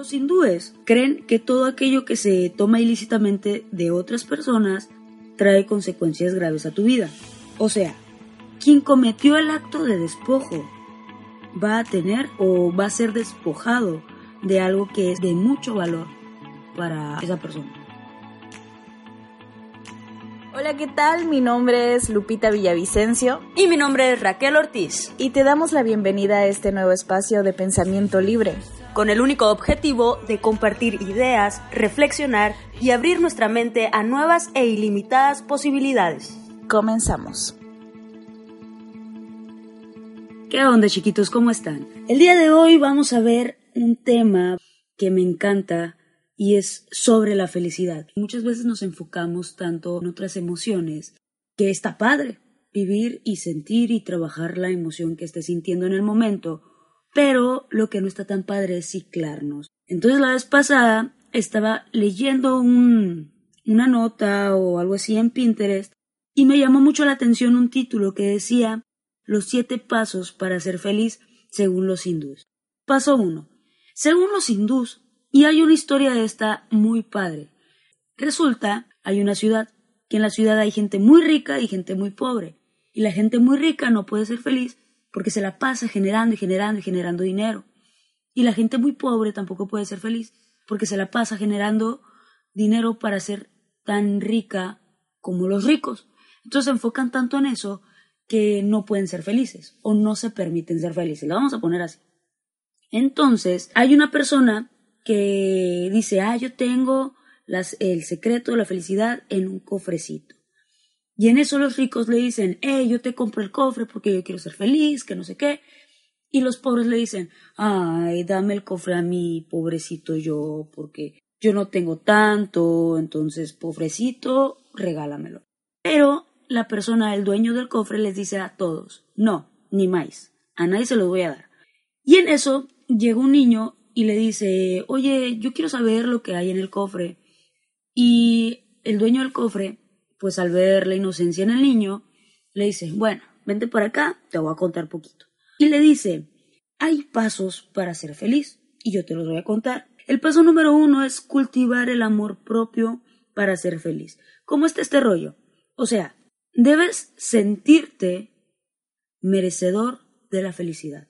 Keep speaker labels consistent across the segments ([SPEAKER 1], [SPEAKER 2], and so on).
[SPEAKER 1] Los hindúes creen que todo aquello que se toma ilícitamente de otras personas trae consecuencias graves a tu vida. O sea, quien cometió el acto de despojo va a tener o va a ser despojado de algo que es de mucho valor para esa persona.
[SPEAKER 2] Hola, ¿qué tal? Mi nombre es Lupita Villavicencio.
[SPEAKER 3] Y mi nombre es Raquel Ortiz.
[SPEAKER 2] Y te damos la bienvenida a este nuevo espacio de pensamiento libre.
[SPEAKER 3] Con el único objetivo de compartir ideas, reflexionar y abrir nuestra mente a nuevas e ilimitadas posibilidades.
[SPEAKER 2] Comenzamos.
[SPEAKER 1] ¿Qué onda chiquitos? ¿Cómo están? El día de hoy vamos a ver un tema que me encanta y es sobre la felicidad. Muchas veces nos enfocamos tanto en otras emociones que está padre vivir y sentir y trabajar la emoción que estés sintiendo en el momento, pero lo que no está tan padre es ciclarnos. Entonces la vez pasada estaba leyendo un, una nota o algo así en Pinterest y me llamó mucho la atención un título que decía los siete pasos para ser feliz según los hindús. Paso uno. Según los hindús, y hay una historia de esta muy padre. Resulta, hay una ciudad, que en la ciudad hay gente muy rica y gente muy pobre. Y la gente muy rica no puede ser feliz porque se la pasa generando y generando y generando dinero. Y la gente muy pobre tampoco puede ser feliz porque se la pasa generando dinero para ser tan rica como los ricos. Entonces se enfocan tanto en eso que no pueden ser felices o no se permiten ser felices. La vamos a poner así. Entonces, hay una persona que dice, ah, yo tengo el secreto de la felicidad en un cofrecito. Y en eso los ricos le dicen, hey, yo te compro el cofre porque yo quiero ser feliz, que no sé qué. Y los pobres le dicen, ay, dame el cofre a mí, pobrecito yo, porque yo no tengo tanto, entonces, pobrecito, regálamelo. Pero la persona, el dueño del cofre, les dice a todos, no, ni más, a nadie se los voy a dar. Y en eso llega un niño y le dice, oye, yo quiero saber lo que hay en el cofre. Y el dueño del cofre, pues al ver la inocencia en el niño, le dice, bueno, vente por acá, te voy a contar poquito. Y le dice, hay pasos para ser feliz y yo te los voy a contar. El paso número uno es cultivar el amor propio para ser feliz. ¿Cómo está este rollo? O sea, debes sentirte merecedor de la felicidad.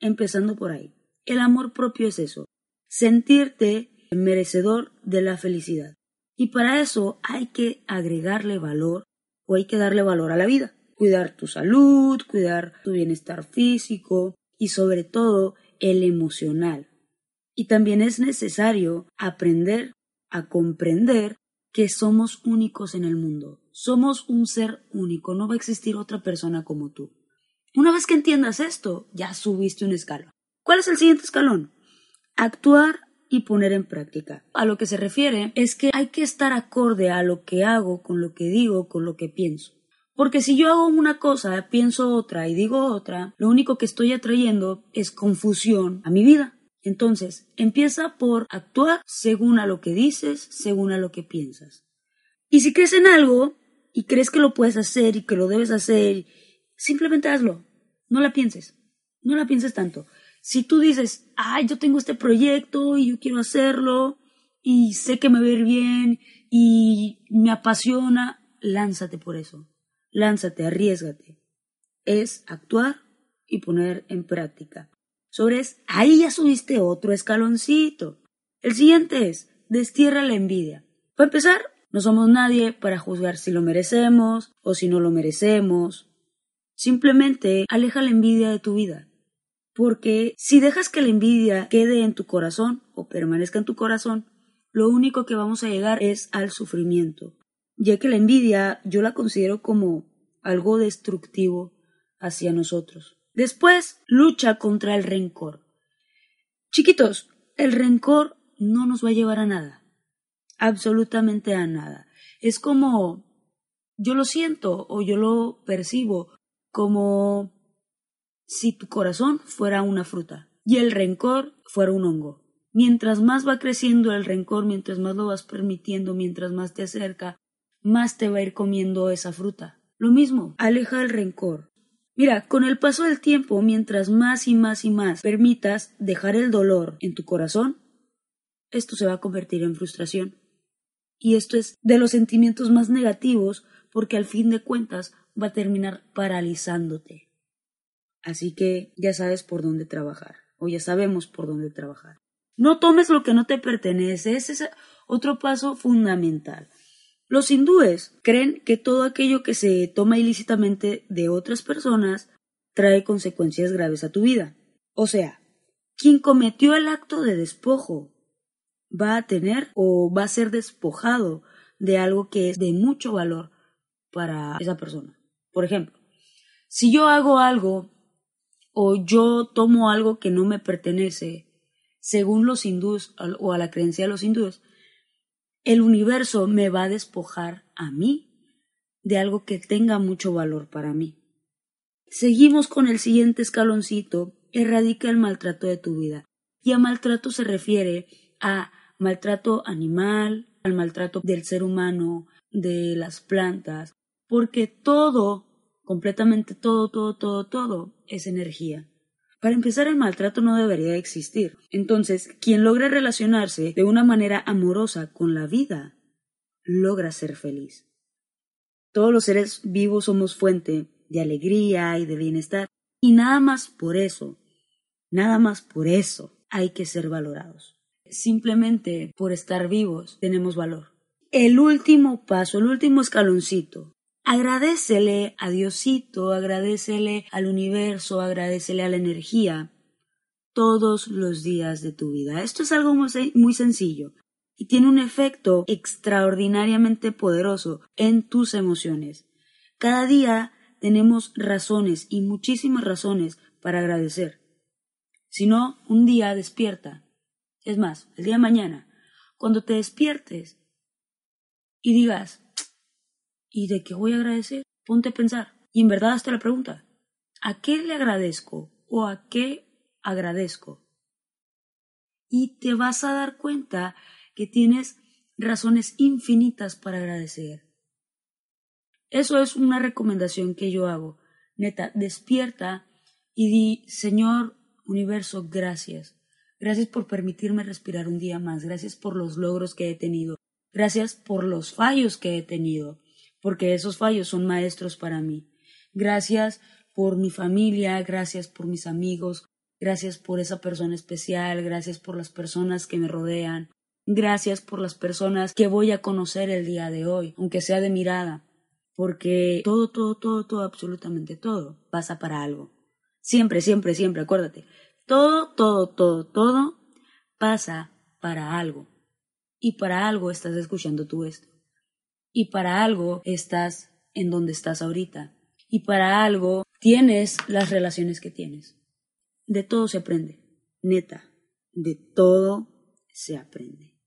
[SPEAKER 1] Empezando por ahí. El amor propio es eso, sentirte merecedor de la felicidad. Y para eso hay que agregarle valor o hay que darle valor a la vida. Cuidar tu salud, cuidar tu bienestar físico y sobre todo el emocional. Y también es necesario aprender a comprender que somos únicos en el mundo. Somos un ser único, no va a existir otra persona como tú. Una vez que entiendas esto, ya subiste un escalón. ¿Cuál es el siguiente escalón? Actuar y poner en práctica. A lo que se refiere es que hay que estar acorde a lo que hago, con lo que digo, con lo que pienso. Porque si yo hago una cosa, pienso otra y digo otra, lo único que estoy atrayendo es confusión a mi vida. Entonces, empieza por actuar según a lo que dices, según a lo que piensas. Y si crees en algo y crees que lo puedes hacer y que lo debes hacer, simplemente hazlo. No la pienses. No la pienses tanto. Si tú dices, ay, yo tengo este proyecto y yo quiero hacerlo y sé que me va a ir bien y me apasiona, lánzate por eso. Lánzate, arriesgate. Es actuar y poner en práctica. Sobre ahí ya subiste otro escaloncito. El siguiente es, destierra la envidia. Para empezar, no somos nadie para juzgar si lo merecemos o si no lo merecemos. Simplemente aleja la envidia de tu vida. Porque si dejas que la envidia quede en tu corazón o permanezca en tu corazón, lo único que vamos a llegar es al sufrimiento, ya que la envidia yo la considero como algo destructivo hacia nosotros. Después, lucha contra el rencor. Chiquitos, el rencor no nos va a llevar a nada, absolutamente a nada. Es como yo lo siento o yo lo percibo como si tu corazón fuera una fruta y el rencor fuera un hongo. Mientras más va creciendo el rencor, mientras más lo vas permitiendo, mientras más te acerca, más te va a ir comiendo esa fruta. Lo mismo, aleja el rencor. Mira, con el paso del tiempo, mientras más y más y más permitas dejar el dolor en tu corazón, esto se va a convertir en frustración. Y esto es de los sentimientos más negativos porque al fin de cuentas va a terminar paralizándote. Así que ya sabes por dónde trabajar, o ya sabemos por dónde trabajar. No tomes lo que no te pertenece, ese es otro paso fundamental. Los hindúes creen que todo aquello que se toma ilícitamente de otras personas trae consecuencias graves a tu vida. O sea, quien cometió el acto de despojo va a tener o va a ser despojado de algo que es de mucho valor para esa persona. Por ejemplo, si yo hago algo o yo tomo algo que no me pertenece, según los hindúes o a la creencia de los hindúes, el universo me va a despojar a mí de algo que tenga mucho valor para mí. Seguimos con el siguiente escaloncito, erradica el maltrato de tu vida. Y a maltrato se refiere a maltrato animal, al maltrato del ser humano, de las plantas, porque todo, completamente todo, todo, todo, todo es energía. Para empezar, el maltrato no debería existir. Entonces, quien logra relacionarse de una manera amorosa con la vida, logra ser feliz. Todos los seres vivos somos fuente de alegría y de bienestar, y nada más por eso, nada más por eso hay que ser valorados. Simplemente por estar vivos tenemos valor. El último paso, el último escaloncito, Agradecele a Diosito, agradecele al universo, agradecele a la energía todos los días de tu vida. Esto es algo muy, sencillo y tiene un efecto extraordinariamente poderoso en tus emociones. Cada día tenemos razones y muchísimas razones para agradecer. Si no, un día despierta. Es más, el día de mañana, cuando te despiertes y digas, ¿Y de qué voy a agradecer? Ponte a pensar. Y en verdad hazte la pregunta. ¿A qué le agradezco o a qué agradezco? Y te vas a dar cuenta que tienes razones infinitas para agradecer. Eso es una recomendación que yo hago. Neta, despierta y di, Señor universo, gracias. Gracias por permitirme respirar un día más. Gracias por los logros que he tenido. Gracias por los fallos que he tenido porque esos fallos son maestros para mí. Gracias por mi familia, gracias por mis amigos, gracias por esa persona especial, gracias por las personas que me rodean, gracias por las personas que voy a conocer el día de hoy, aunque sea de mirada, porque todo, todo, todo, todo, absolutamente todo pasa para algo. Siempre, siempre, siempre, acuérdate, todo, todo, todo, todo pasa para algo. Y para algo estás escuchando tú esto y para algo estás en donde estás ahorita y para algo tienes las relaciones que tienes. De todo se aprende, neta, de todo se aprende.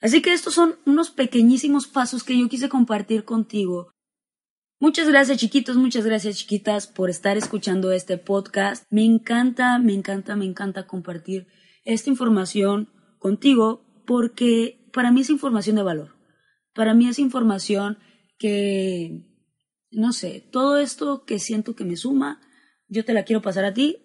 [SPEAKER 1] Así que estos son unos pequeñísimos pasos que yo quise compartir contigo. Muchas gracias chiquitos, muchas gracias chiquitas por estar escuchando este podcast. Me encanta, me encanta, me encanta compartir esta información contigo porque para mí es información de valor. Para mí es información que, no sé, todo esto que siento que me suma, yo te la quiero pasar a ti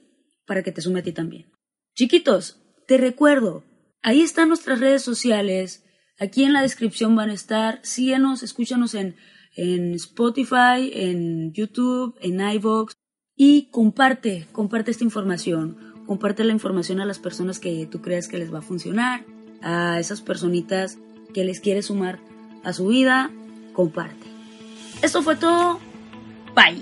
[SPEAKER 1] para que te sume a ti también. Chiquitos, te recuerdo, ahí están nuestras redes sociales, aquí en la descripción van a estar, síguenos, escúchanos en, en Spotify, en YouTube, en iVoox y comparte, comparte esta información, comparte la información a las personas que tú creas que les va a funcionar, a esas personitas que les quieres sumar a su vida, comparte. Esto fue todo. Bye.